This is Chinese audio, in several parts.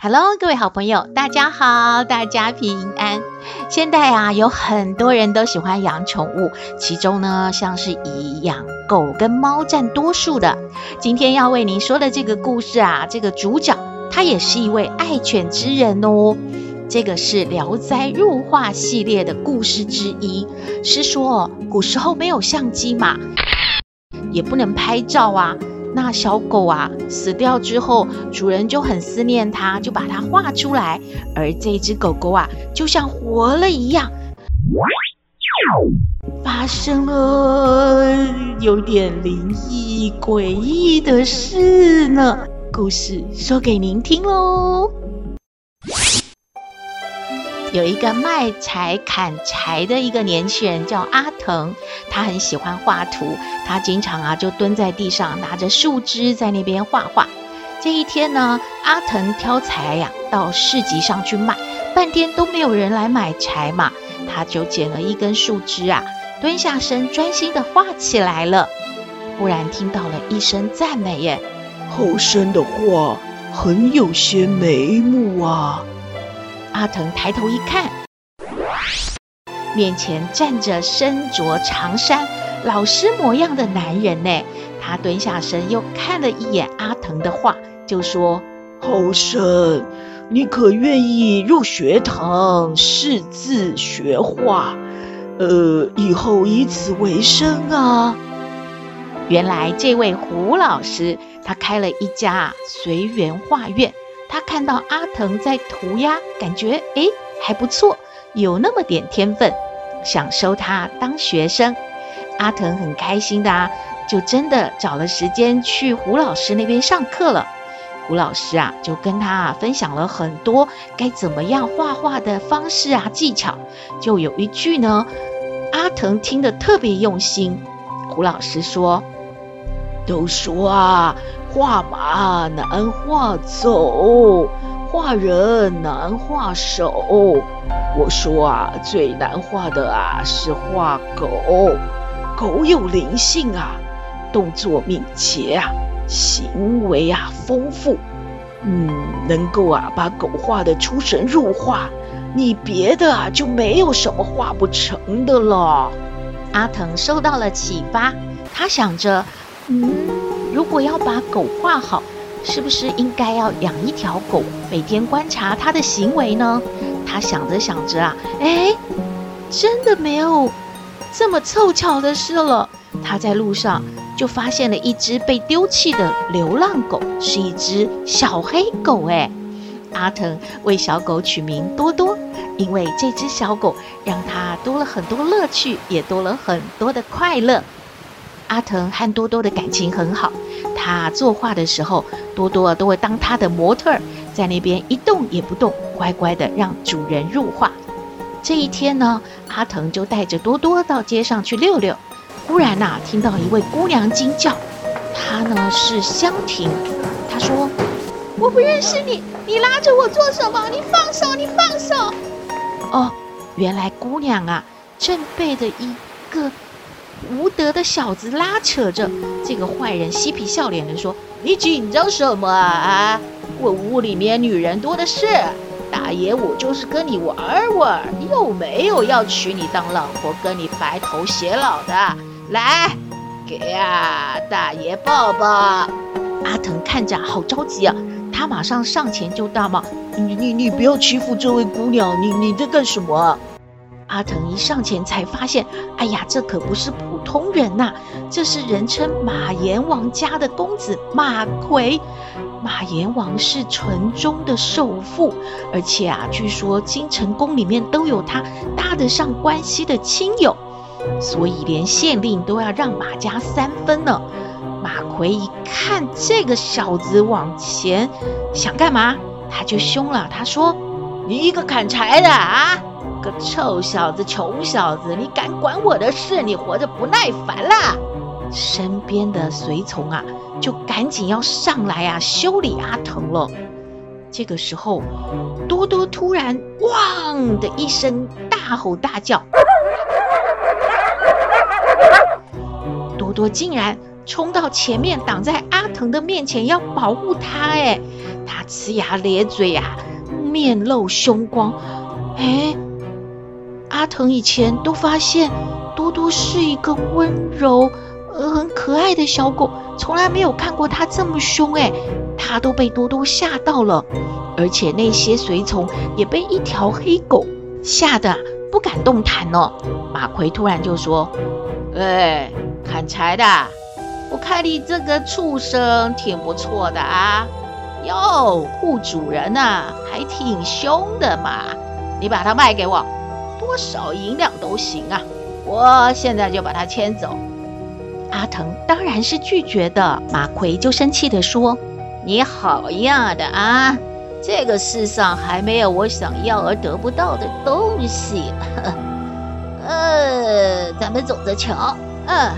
Hello，各位好朋友，大家好，大家平安。现在啊，有很多人都喜欢养宠物，其中呢，像是以养狗跟猫占多数的。今天要为您说的这个故事啊，这个主角他也是一位爱犬之人哦。这个是《聊斋入画》系列的故事之一，是说古时候没有相机嘛，也不能拍照啊。那小狗啊死掉之后，主人就很思念它，就把它画出来。而这只狗狗啊，就像活了一样，发生了有点灵异诡异的事呢。故事说给您听喽。有一个卖柴砍柴的一个年轻人叫阿腾，他很喜欢画图，他经常啊就蹲在地上拿着树枝在那边画画。这一天呢，阿腾挑柴呀到市集上去卖，半天都没有人来买柴嘛，他就捡了一根树枝啊，蹲下身专心的画起来了。忽然听到了一声赞美耶，后生的画，很有些眉目啊。阿腾抬头一看，面前站着身着长衫、老师模样的男人呢。他蹲下身，又看了一眼阿腾的画，就说：“后生，你可愿意入学堂识字学画？呃，以后以此为生啊？”原来这位胡老师，他开了一家随缘画院。他看到阿腾在涂鸦，感觉诶还不错，有那么点天分，想收他当学生。阿腾很开心的啊，就真的找了时间去胡老师那边上课了。胡老师啊，就跟他啊分享了很多该怎么样画画的方式啊技巧。就有一句呢，阿腾听得特别用心。胡老师说：“都说啊。”画马难画走，画人难画手。我说啊，最难画的啊是画狗。狗有灵性啊，动作敏捷啊，行为啊丰富。嗯，能够啊把狗画得出神入化，你别的啊就没有什么画不成的了。阿腾受到了启发，他想着，嗯。如果要把狗画好，是不是应该要养一条狗，每天观察它的行为呢？他想着想着啊，哎，真的没有这么凑巧的事了。他在路上就发现了一只被丢弃的流浪狗，是一只小黑狗。哎，阿腾为小狗取名多多，因为这只小狗让他多了很多乐趣，也多了很多的快乐。阿腾和多多的感情很好，他作画的时候，多多都会当他的模特，在那边一动也不动，乖乖的让主人入画。这一天呢，阿腾就带着多多到街上去溜溜，忽然呐、听到一位姑娘惊叫，她呢是香婷，她说：“我不认识你，你拉着我做什么？你放手，你放手！”哦，原来姑娘啊，正背着一个。无德的小子拉扯着这个坏人，嬉皮笑脸地说：“你紧张什么啊？我屋里面女人多的是，大爷我就是跟你玩玩，又没有要娶你当老婆，跟你白头偕老的。来，给啊，大爷抱抱。”阿腾看着好着急啊，他马上上前就大骂：“你你你不要欺负这位姑娘，你你在干什么？”阿腾一上前才发现，哎呀，这可不是普通人呐，这是人称马阎王家的公子马奎。马阎王是城中的首富，而且啊，据说京城宫里面都有他搭得上关系的亲友，所以连县令都要让马家三分呢。马奎一看这个小子往前想干嘛，他就凶了。他说：“你一个砍柴的啊，个臭小子，穷小子，你敢管我的事？你活着不耐烦啦！”身边的随从啊，就赶紧要上来啊，修理阿腾了。这个时候，多多突然“汪”的一声大吼大叫，多多竟然冲到前面，挡在阿腾的面前，要保护他。哎，他呲牙咧嘴呀、啊，面露凶光。哎，阿腾以前都发现多多是一个温柔。呃很可爱的小狗，从来没有看过它这么凶哎！它都被多多吓到了，而且那些随从也被一条黑狗吓得不敢动弹呢。马奎突然就说：“哎，砍柴的，我看你这个畜生挺不错的啊，哟，护主人呐、还挺凶的嘛！你把它卖给我，多少银两都行啊，我现在就把它牵走。”阿腾当然是拒绝的，马奎就生气地说：“你好样的啊！这个世上还没有我想要而得不到的东西。呵”呃，咱们走着瞧。嗯，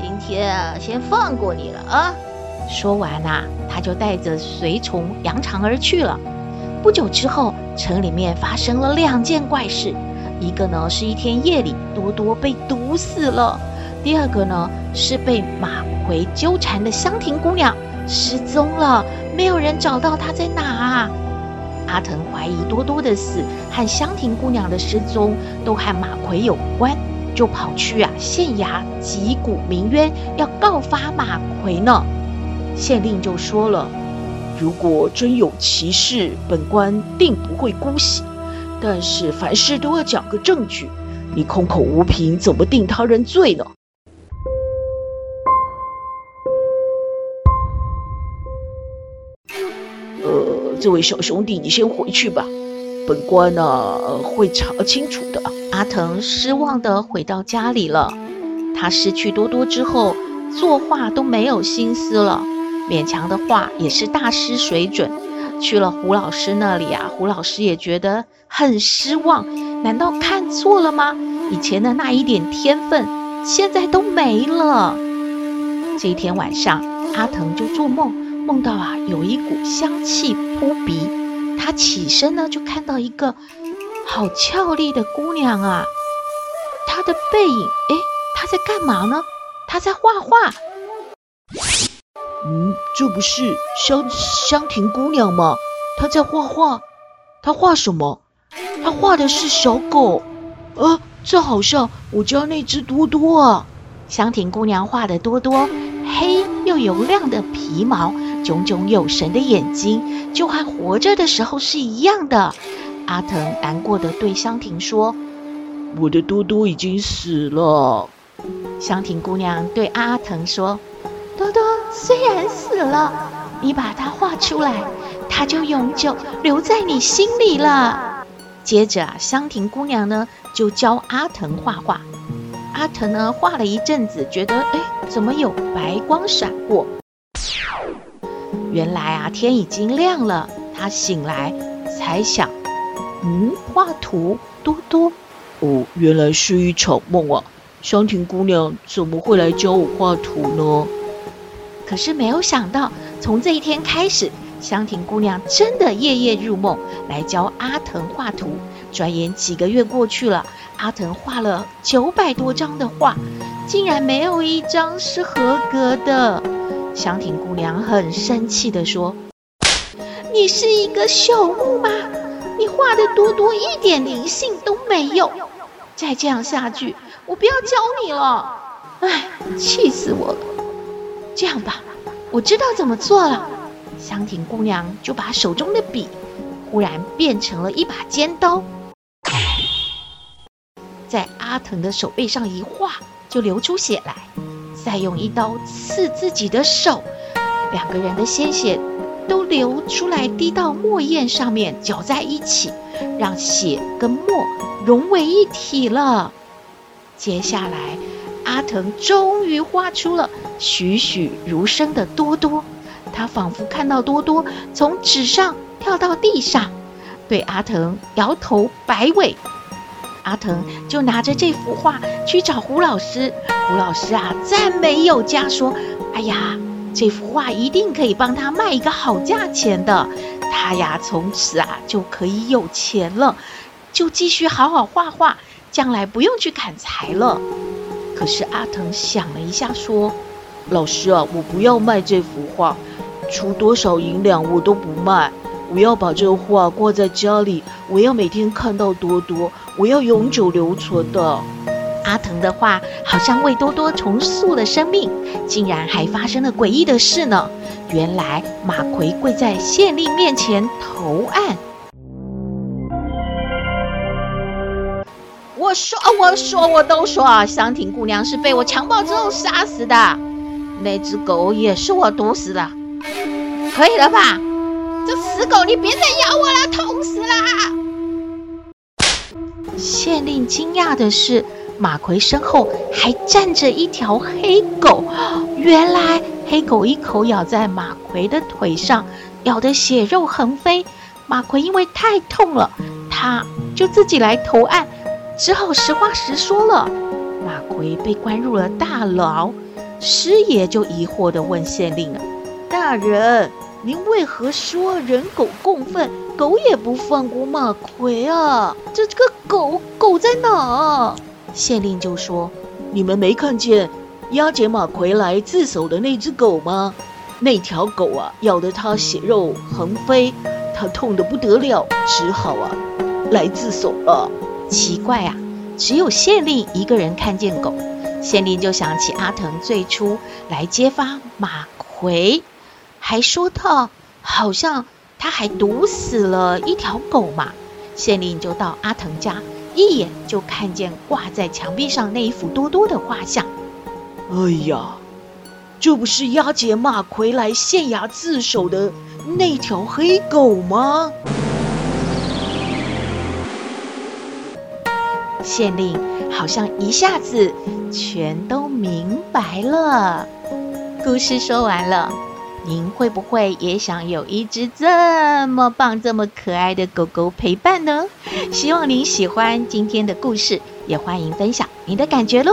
今天啊，先放过你了啊！说完啊，他就带着随从扬长而去了。不久之后，城里面发生了两件怪事，一个呢是一天夜里，多多被毒死了。第二个呢，是被马奎纠缠的香亭姑娘失踪了，没有人找到她在哪啊。阿腾怀疑多多的死和香亭姑娘的失踪都和马奎有关，就跑去啊县衙击鼓鸣冤，要告发马奎呢。县令就说了，如果真有其事，本官定不会姑息，但是凡事都要讲个证据，你空口无凭，怎么定他人罪呢？呃这位小兄弟，你先回去吧，本官呢、会查清楚的。阿藤失望的回到家里了。他失去多多之后，作画都没有心思了，勉强的画也是大失水准。去了胡老师那里啊，胡老师也觉得很失望。难道看错了吗？以前的那一点天分，现在都没了。这一天晚上，阿腾就做梦。梦到啊，有一股香气扑鼻，他起身呢，就看到一个好俏丽的姑娘啊，她的背影，哎，她在干嘛呢？她在画画。嗯，这不是香香婷姑娘吗？她在画画，她画什么？她画的是小狗，啊，这好像我家那只多多啊。香婷姑娘画的多多，黑又油亮的皮毛。炯炯有神的眼睛，就和活着的时候是一样的。阿藤难过的对香婷说：“我的多多已经死了。”香婷姑娘对阿藤说：“多多虽然死了，你把它画出来，它就永久留在你心里了。”接着，香亭姑娘呢就教阿腾画画。阿腾呢画了一阵子，觉得哎，怎么有白光闪过？原来啊，天已经亮了。他醒来才想，嗯，画图多多。哦，原来是一场梦啊！香亭姑娘怎么会来教我画图呢？可是没有想到，从这一天开始，香婷姑娘真的夜夜入梦来教阿藤画图。转眼几个月过去了，阿藤画了九百多张的画，竟然没有一张是合格的。香婷姑娘很生气地说：“你是一个朽木吗？你画的多多一点灵性都没有。再这样下去，我不要教你了。哎，气死我了！这样吧，我知道怎么做了。”香婷姑娘就把手中的笔忽然变成了一把尖刀，在阿腾的手背上一划，就流出血来。再用一刀刺自己的手，两个人的鲜血都流出来，滴到墨砚上面，搅在一起，让血跟墨融为一体了。接下来，阿腾终于画出了栩栩如生的多多。他仿佛看到多多从纸上跳到地上，对阿腾摇头摆尾。阿腾就拿着这幅画去找胡老师。胡老师啊，赞美有加，说：“哎呀，这幅画一定可以帮他卖一个好价钱的。他呀，从此啊就可以有钱了，就继续好好画画，将来不用去砍柴了。”可是阿腾想了一下，说：“老师啊，我不要卖这幅画，出多少银两我都不卖。我要把这画挂在家里，我要每天看到多多，我要永久留存的。”阿腾的话好像为多多重塑了生命，竟然还发生了诡异的事呢！原来马奎跪在县令面前投案。我说，我说，我都说啊，香婷姑娘是被我强暴之后杀死的，那只狗也是我毒死的，可以了吧？这死狗，你别再咬我了，痛死了！县令惊讶的是，马奎身后还站着一条黑狗，原来黑狗一口咬在马奎的腿上，咬得血肉横飞。马奎因为太痛了，他就自己来投案。只好实话实说了，马奎被关入了大牢。师爷就疑惑地问县令：“大人，您为何说人狗共愤，狗也不放过马奎啊？这这个狗狗在哪？”县令就说：“你们没看见押解马奎来自首的那只狗吗？那条狗啊，咬得他血肉横飞，他痛得不得了，只好啊来自首了。”奇怪啊，只有县令一个人看见狗。县令就想起阿腾最初来揭发马奎，还说他好像他还毒死了一条狗嘛。县令就到阿腾家，一眼就看见挂在墙壁上那一幅多多的画像。哎呀，这不是押解马奎来县衙自首的那条黑狗吗？县令好像一下子全都明白了。故事说完了，您会不会也想有一只这么棒、这么可爱的狗狗陪伴呢？希望您喜欢今天的故事，也欢迎分享您的感觉喽。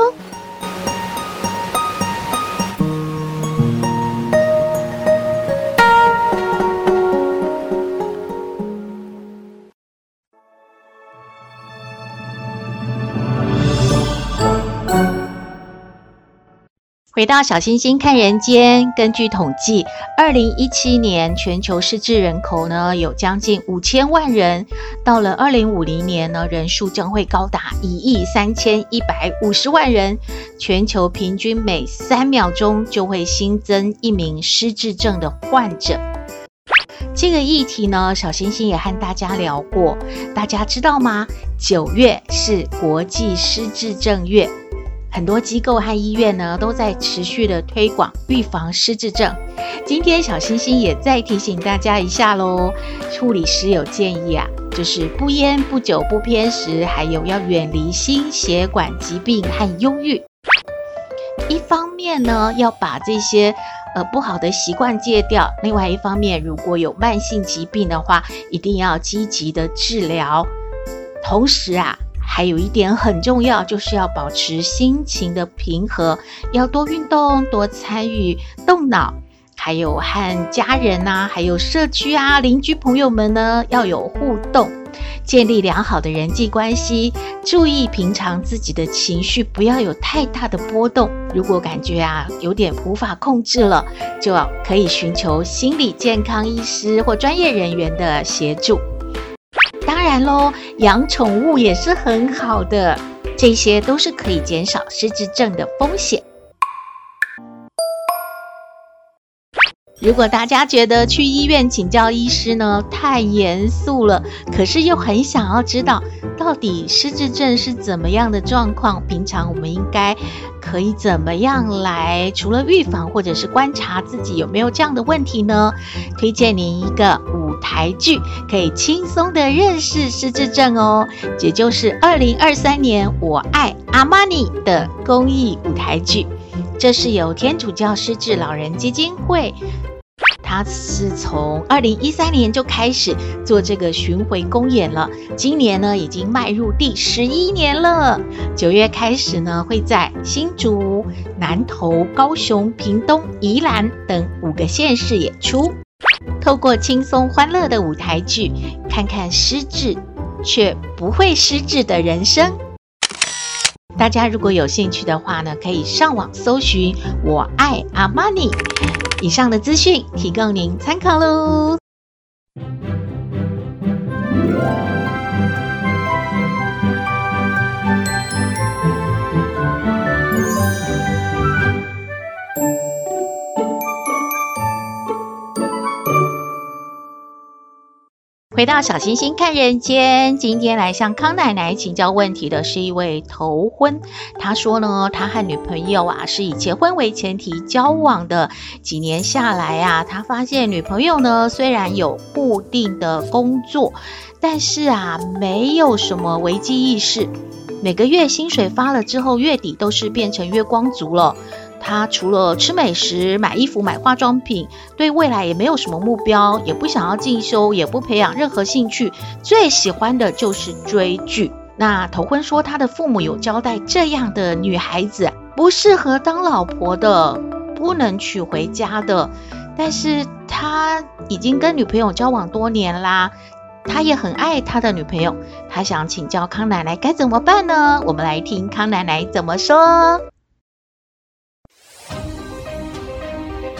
回到小星星看人间，根据统计，二零一七年全球失智人口呢有将近五千万人，到了二零五零年呢，人数将会高达一亿三千一百五十万人，全球平均每三秒钟就会新增一名失智症的患者。这个议题呢，小星星也和大家聊过，大家知道吗？九月是国际失智症月。很多机构和医院呢，都在持续的推广预防失智症。今天小星星也再提醒大家一下喽，护理师有建议啊，就是不烟不酒不偏食，还有要远离心血管疾病和忧郁。一方面呢，要把这些呃不好的习惯戒掉；另外一方面，如果有慢性疾病的话，一定要积极的治疗。同时啊。还有一点很重要，就是要保持心情的平和，要多运动，多参与动脑，还有和家人呐、还有社区啊、邻居朋友们呢要有互动，建立良好的人际关系，注意平常自己的情绪，不要有太大的波动。如果感觉啊有点无法控制了，就要可以寻求心理健康医师或专业人员的协助。然喽，养宠物也是很好的，这些都是可以减少失智症的风险。如果大家觉得去医院请教医师呢太严肃了，可是又很想要知道到底失智症是怎么样的状况，平常我们应该可以怎么样来除了预防或者是观察自己有没有这样的问题呢？推荐您一个舞台剧，可以轻松的认识失智症哦。也就是二零二三年我爱阿玛尼的公益舞台剧，这是由天主教失智老人基金会。他是从二零一三年就开始做这个巡回公演了，今年呢已经迈入第十一年了。九月开始呢，会在新竹、南投、高雄、屏东、宜兰等五个县市演出。透过轻松欢乐的舞台剧，看看失智却不会失智的人生。大家如果有兴趣的话呢，可以上网搜寻“我爱阿玛尼”。以上的资讯提供您参考喽。回到小星星看人间，今天来向康奶奶请教问题的是一位头婚。他说呢，他和女朋友啊是以结婚为前提交往的，几年下来啊，他发现女朋友呢虽然有固定的工作，但是啊没有什么危机意识，每个月薪水发了之后，月底都是变成月光族了。他除了吃美食、买衣服、买化妆品，对未来也没有什么目标，也不想要进修，也不培养任何兴趣，最喜欢的就是追剧。那头婚说，他的父母有交代，这样的女孩子不适合当老婆的，不能娶回家的。但是他已经跟女朋友交往多年啦，他也很爱他的女朋友，他想请教康奶奶该怎么办呢？我们来听康奶奶怎么说。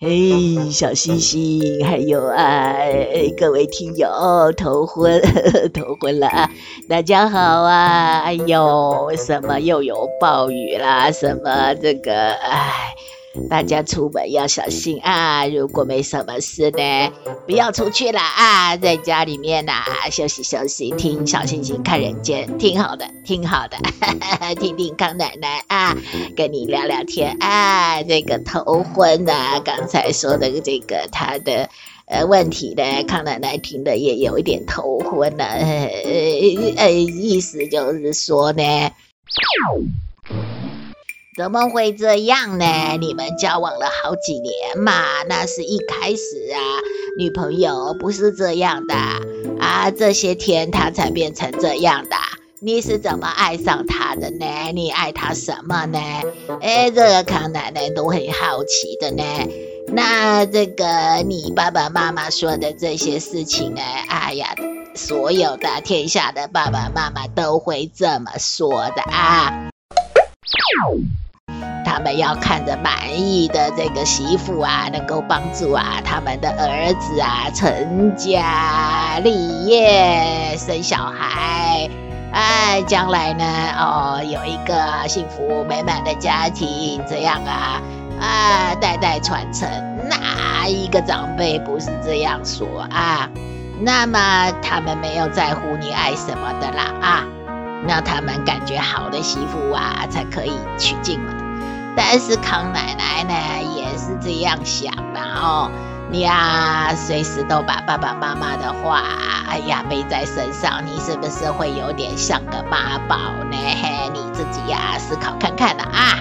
嘿，小星星，还有啊，各位听友，头昏，头昏了啊！大家好啊！哎呦，什么又有暴雨啦？什么这个，哎。大家出门要小心啊！如果没什么事呢，不要出去了啊，在家里面呐、啊，休息休息，听小星星看人间，挺好的，挺好的，听听康奶奶啊，跟你聊聊天啊。这个头婚啊，刚才说的这个他的呃问题呢，康奶奶听的也有一点头昏了、啊，呃呃，意思就是说呢。怎么会这样呢？你们交往了好几年嘛，那是一开始啊，女朋友不是这样的啊，这些天她才变成这样的。你是怎么爱上她的呢？你爱她什么呢？哎，这个康奶奶都很好奇的呢。那这个你爸爸妈妈说的这些事情呢？哎呀，所有的天下的爸爸妈妈都会这么说的啊。他们要看着满意的这个媳妇啊，能够帮助啊他们的儿子啊成家立业、生小孩，哎，将来呢，哦，有一个幸福美满的家庭，这样啊，啊，代代传承。哪一个长辈不是这样说啊？那么他们没有在乎你爱什么的啦啊，那他们感觉好的媳妇啊，才可以娶进门。但是康奶奶呢，也是这样想的哦。你呀，随时都把爸爸妈妈的话，哎呀背在身上，你是不是会有点像个妈宝呢？你自己呀，思考看看了啊。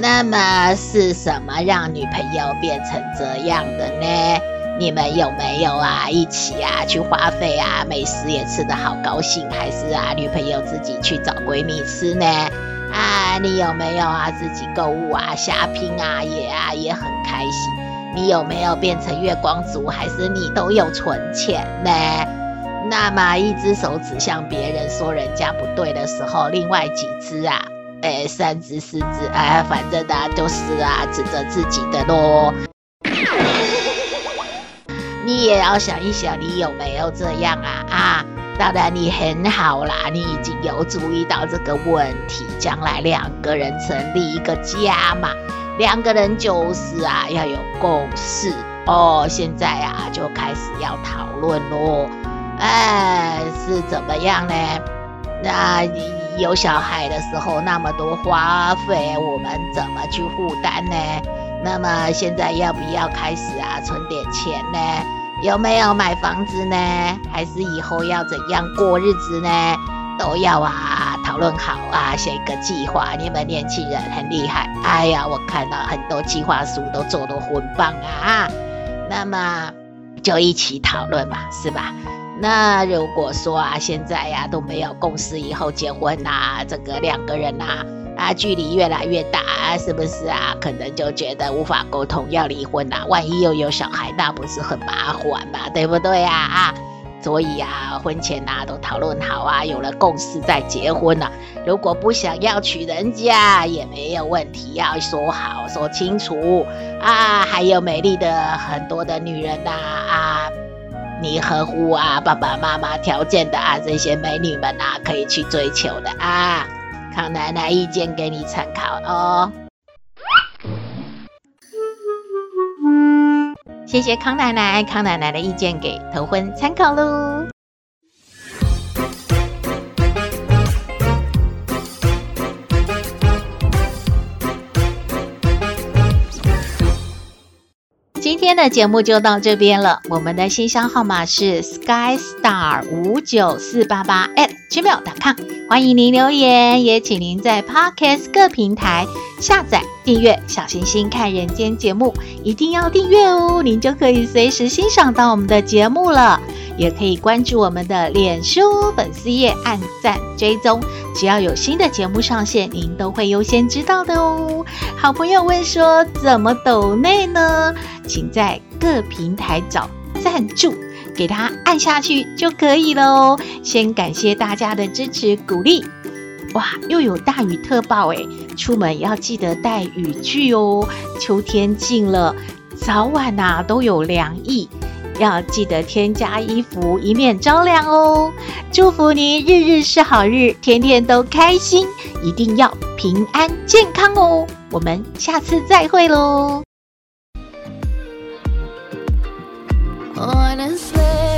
那么是什么让女朋友变成这样的呢？你们有没有啊一起啊去花费啊，美食也吃得好高兴，还是啊女朋友自己去找闺蜜吃呢？啊，你有没有啊？自己购物啊瞎拼啊，也啊也很开心。你有没有变成月光族？还是你都有存钱呢？那么一只手指向别人说人家不对的时候，另外几只啊，哎，三只四只，哎，反正啊都是啊指着自己的咯。你也要想一想，你有没有这样啊？啊？当然你很好啦，你已经有注意到这个问题，将来两个人成立一个家嘛，两个人就是啊要有共识哦。现在啊就开始要讨论喽，哎，是怎么样呢？那你有小孩的时候那么多花费，我们怎么去负担呢？那么现在要不要开始啊存点钱呢？有没有买房子呢？还是以后要怎样过日子呢？都要啊，讨论好啊，写一个计划。你们年轻人很厉害，哎呀，我看到很多计划书都做得很棒啊。那么就一起讨论嘛，是吧？那如果说啊，现在呀、都没有共识，以后结婚啊，这个两个人啊啊距离越来越大，是不是啊？可能就觉得无法沟通，要离婚啊。万一又有小孩，那不是很麻烦嘛？对不对呀？啊？所以啊，婚前啊都讨论好啊，有了共识再结婚了啊。如果不想要娶人家也没有问题，要说好说清楚啊。还有美丽的很多的女人呐啊，啊，你合乎啊爸爸妈妈条件的啊，这些美女们啊可以去追求的啊。康奶奶意见给你参考哦。谢谢康奶奶，康奶奶的意见给头婚参考喽。今天的节目就到这边了，我们的信箱号码是 skystar 五九四八八 at gmail.com，欢迎您留言，也请您在 Podcast 各平台下载订阅小星星看人间节目，一定要订阅哦，您就可以随时欣赏到我们的节目了。也可以关注我们的脸书粉丝页，按赞追踪，只要有新的节目上线，您都会优先知道的哦。好朋友问说，怎么抖内呢？请在各平台找赞助，给它按下去就可以了哦。先感谢大家的支持鼓励。哇，又有大雨特报诶，出门要记得带雨具哦。秋天近了，早晚呐、都有凉意。要记得添加衣服，以免着凉哦。祝福您日日是好日，天天都开心，一定要平安健康哦。我们下次再会喽。Honestly